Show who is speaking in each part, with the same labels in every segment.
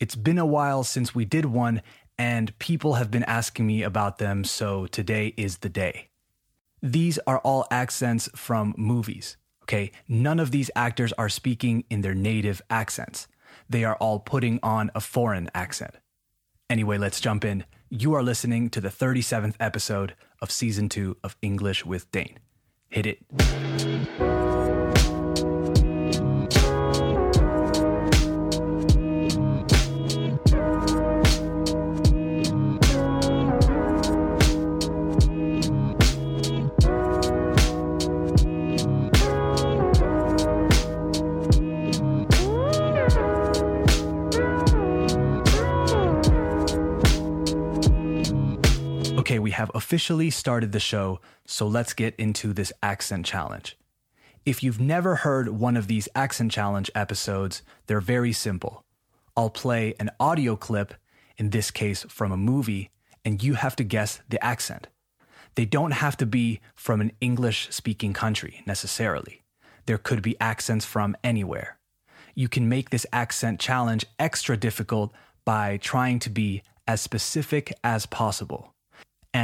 Speaker 1: It's been a while since we did one, and people have been asking me about them, so today is the day. These are all accents from movies, okay? None of these actors are speaking in their native accents. They are all putting on a foreign accent. Anyway, let's jump in. You are listening to the 37th episode of season two of English with Dane. Hit it. Officially started the show, so let's get into this accent challenge. If you've never heard one of these accent challenge episodes, they're very simple. I'll play an audio clip, in this case from a movie, and you have to guess the accent. They don't have to be from an English speaking country necessarily. There could be accents from anywhere. You can make this accent challenge extra difficult by trying to be as specific as possible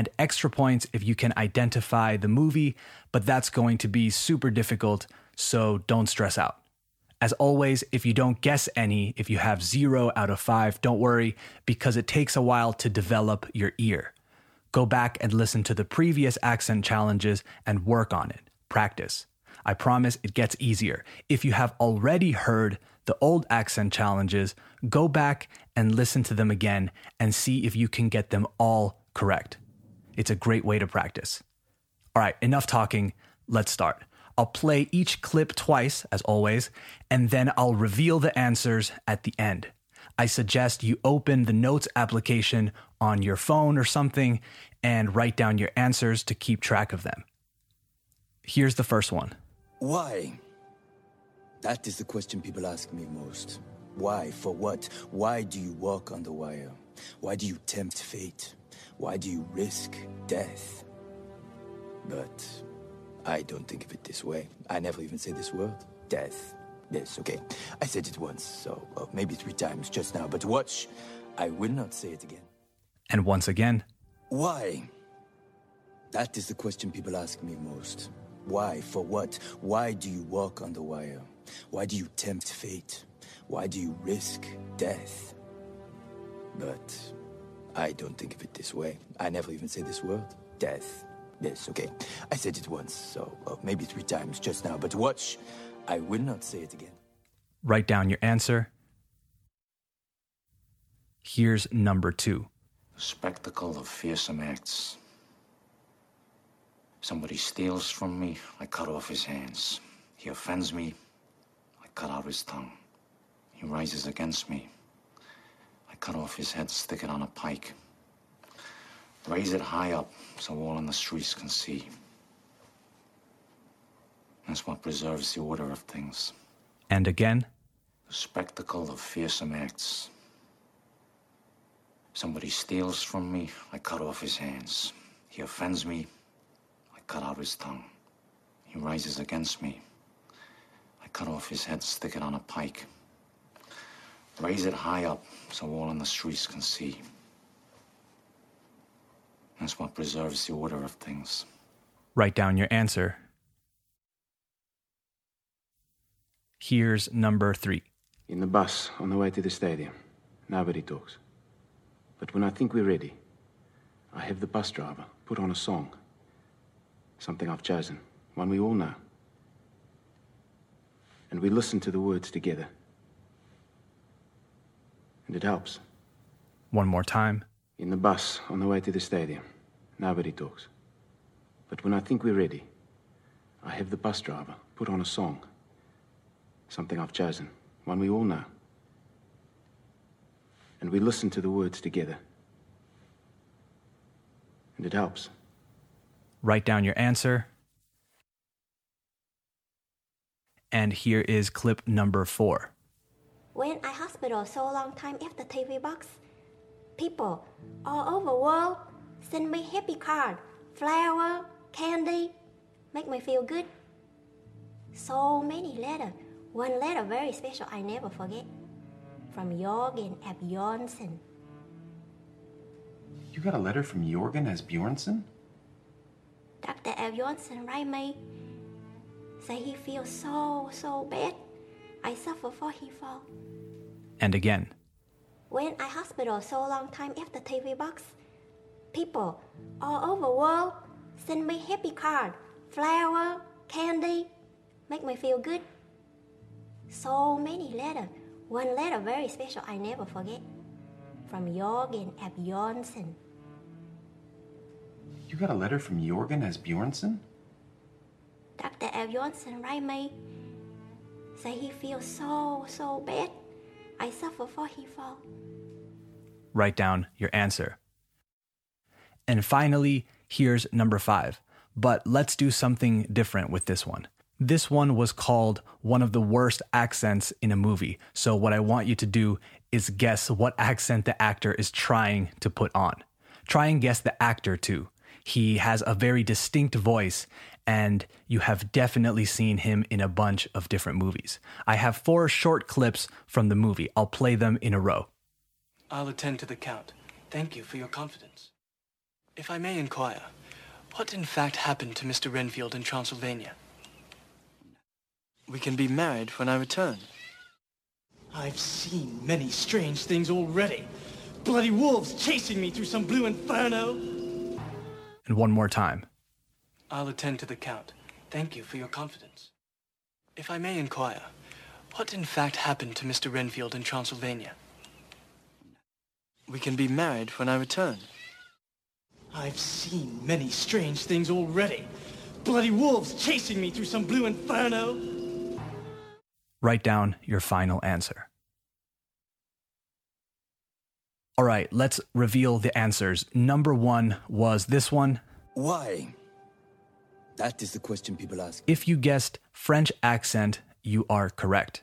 Speaker 1: and extra points if you can identify the movie, but that's going to be super difficult, so don't stress out. As always, if you don't guess any, if you have zero out of five, don't worry because it takes a while to develop your ear. Go back and listen to the previous accent challenges and work on it. Practice. I promise it gets easier. If you have already heard the old accent challenges, go back and listen to them again and see if you can get them all correct. It's a great way to practice. All right, enough talking. Let's start. I'll play each clip twice, as always, and then I'll reveal the answers at the end. I suggest you open the notes application on your phone or something and write down your answers to keep track of them. Here's the first one
Speaker 2: Why? That is the question people ask me most. Why? For what? Why do you walk on the wire? Why do you tempt fate? Why do you risk death? But I don't think of it this way. I never even say this word. Death. Yes, okay. I said it once, so well, maybe three times just now. But watch, I will not say it again.
Speaker 1: And once again,
Speaker 2: Why? That is the question people ask me most. Why? For what? Why do you walk on the wire? Why do you tempt fate? Why do you risk death? But I don't think of it this way. I never even say this word. Death. Yes, okay. I said it once, so well, maybe three times just now. But watch, I will not say it again.
Speaker 1: write down your answer. Here's number two.
Speaker 3: spectacle of fearsome acts. Somebody steals from me, I cut off his hands. He offends me, I cut out his tongue. He rises against me, I cut off his head, stick it on a pike. Raise it high up so all in the streets can see. That's what preserves the order of things.
Speaker 1: And again,
Speaker 3: The spectacle of fearsome acts. Somebody steals from me, I cut off his hands. He offends me, I cut out his tongue. He rises against me, I cut off his head, stick it on a pike. Raise it high up so all in the streets can see. That's what preserves the order of things.
Speaker 1: write down your answer. Here's number three.
Speaker 4: In the bus on the way to the stadium, nobody talks. But when I think we're ready, I have the bus driver put on a song. Something I've chosen, one we all know. And we listen to the words together. And it helps.
Speaker 1: One more time.
Speaker 4: In the bus on the way to the stadium, nobody talks. But when I think we're ready, I have the bus driver put on a song. Something I've chosen, one we all know. and we listen to the words together. And it helps.
Speaker 1: Write down your answer. And here is clip number four.
Speaker 5: When I hospital so long time after TV box, people all over world send me happy card, flower, candy, make me feel good. So many letter. One letter very special I never forget. From Jorgen Abjornsen.
Speaker 4: You got a letter from Jorgen Asbjornsen?
Speaker 5: Dr. Abjornsen write me. Say he feels so, so bad. I suffer for he fall.
Speaker 1: And again.
Speaker 5: When I hospital so long time after TV box, people all over world send me happy card, flower, candy, make me feel good. So many letter. One letter very special I never forget. From Jorgen Abjornsen.
Speaker 4: You got a letter from Jorgen as Bjornson?
Speaker 5: Dr. Abjornsen write me. Say he feels so, so bad. I suffer for he fall.
Speaker 1: Write down your answer. And finally, here's number five. But let's do something different with this one. This one was called one of the worst accents in a movie. So, what I want you to do is guess what accent the actor is trying to put on. Try and guess the actor too. He has a very distinct voice, and you have definitely seen him in a bunch of different movies. I have four short clips from the movie. I'll play them in a row.
Speaker 6: I'll attend to the Count. Thank you for your confidence. If I may inquire, what in fact happened to Mr. Renfield in Transylvania? We can be married when I return. I've seen many strange things already. Bloody wolves chasing me through some blue inferno.
Speaker 1: And one more time.
Speaker 6: I'll attend to the Count. Thank you for your confidence. If I may inquire, what in fact happened to Mr. Renfield in Transylvania? We can be married when I return. I've seen many strange things already. Bloody wolves chasing me through some blue inferno.
Speaker 1: Write down your final answer. All right, let's reveal the answers. Number one was this one.
Speaker 2: Why? That is the question people ask.
Speaker 1: If you guessed French accent, you are correct.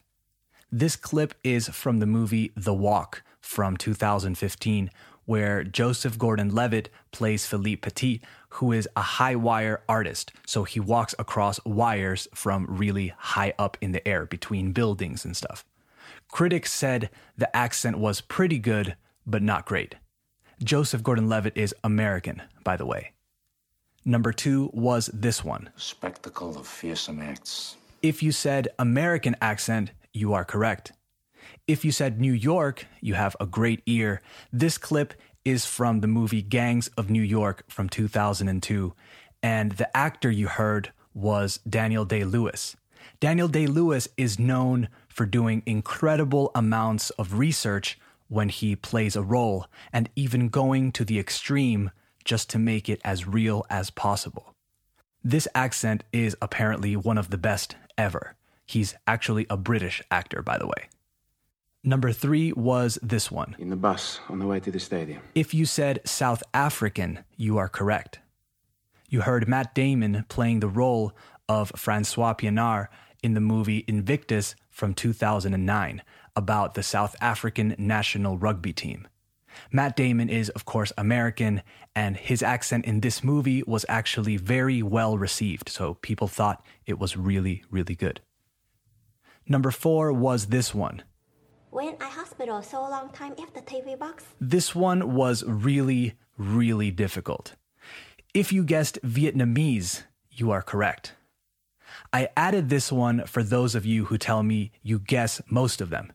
Speaker 1: This clip is from the movie The Walk from 2015, where Joseph Gordon Levitt plays Philippe Petit, who is a high wire artist. So he walks across wires from really high up in the air between buildings and stuff. Critics said the accent was pretty good, but not great. Joseph Gordon Levitt is American, by the way. Number two was this one.
Speaker 3: Spectacle of fearsome acts.
Speaker 1: If you said American accent, you are correct. If you said New York, you have a great ear. This clip is from the movie Gangs of New York from 2002, and the actor you heard was Daniel Day Lewis. Daniel Day Lewis is known for doing incredible amounts of research when he plays a role and even going to the extreme just to make it as real as possible. This accent is apparently one of the best ever. He's actually a British actor, by the way. Number three was this one.
Speaker 4: In the bus on the way to the stadium.
Speaker 1: If you said South African, you are correct. You heard Matt Damon playing the role of Francois Pienaar in the movie Invictus from 2009 about the South African national rugby team. Matt Damon is, of course, American, and his accent in this movie was actually very well received, so people thought it was really, really good. Number four was this one.
Speaker 5: When I hospital so long time after TV box,
Speaker 1: This one was really, really difficult. If you guessed Vietnamese, you are correct. I added this one for those of you who tell me you guess most of them.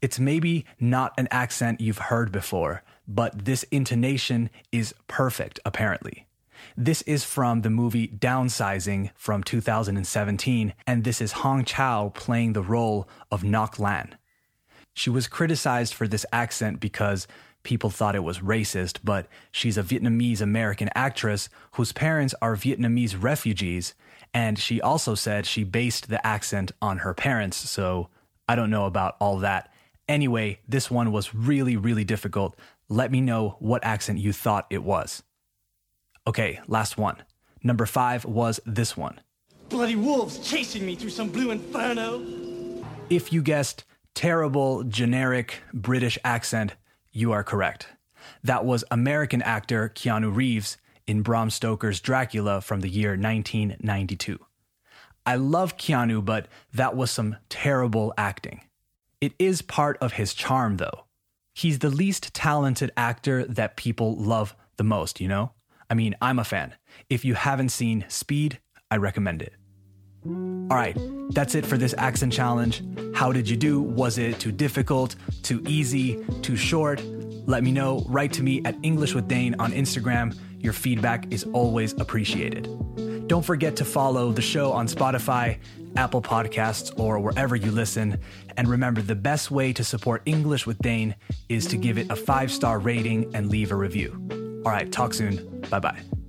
Speaker 1: It's maybe not an accent you've heard before, but this intonation is perfect, apparently. This is from the movie Downsizing from 2017, and this is Hong Chau playing the role of Ngoc Lan. She was criticized for this accent because people thought it was racist, but she's a Vietnamese American actress whose parents are Vietnamese refugees, and she also said she based the accent on her parents, so I don't know about all that. Anyway, this one was really, really difficult. Let me know what accent you thought it was. Okay, last one. Number five was this one.
Speaker 6: Bloody wolves chasing me through some blue inferno.
Speaker 1: If you guessed terrible, generic British accent, you are correct. That was American actor Keanu Reeves in Bram Stoker's Dracula from the year 1992. I love Keanu, but that was some terrible acting. It is part of his charm, though. He's the least talented actor that people love the most, you know? I mean, I'm a fan. If you haven't seen Speed, I recommend it. All right, that's it for this accent challenge. How did you do? Was it too difficult, too easy, too short? Let me know. Write to me at English with Dane on Instagram. Your feedback is always appreciated. Don't forget to follow the show on Spotify, Apple Podcasts, or wherever you listen. And remember, the best way to support English with Dane is to give it a five star rating and leave a review. All right, talk soon. Bye bye.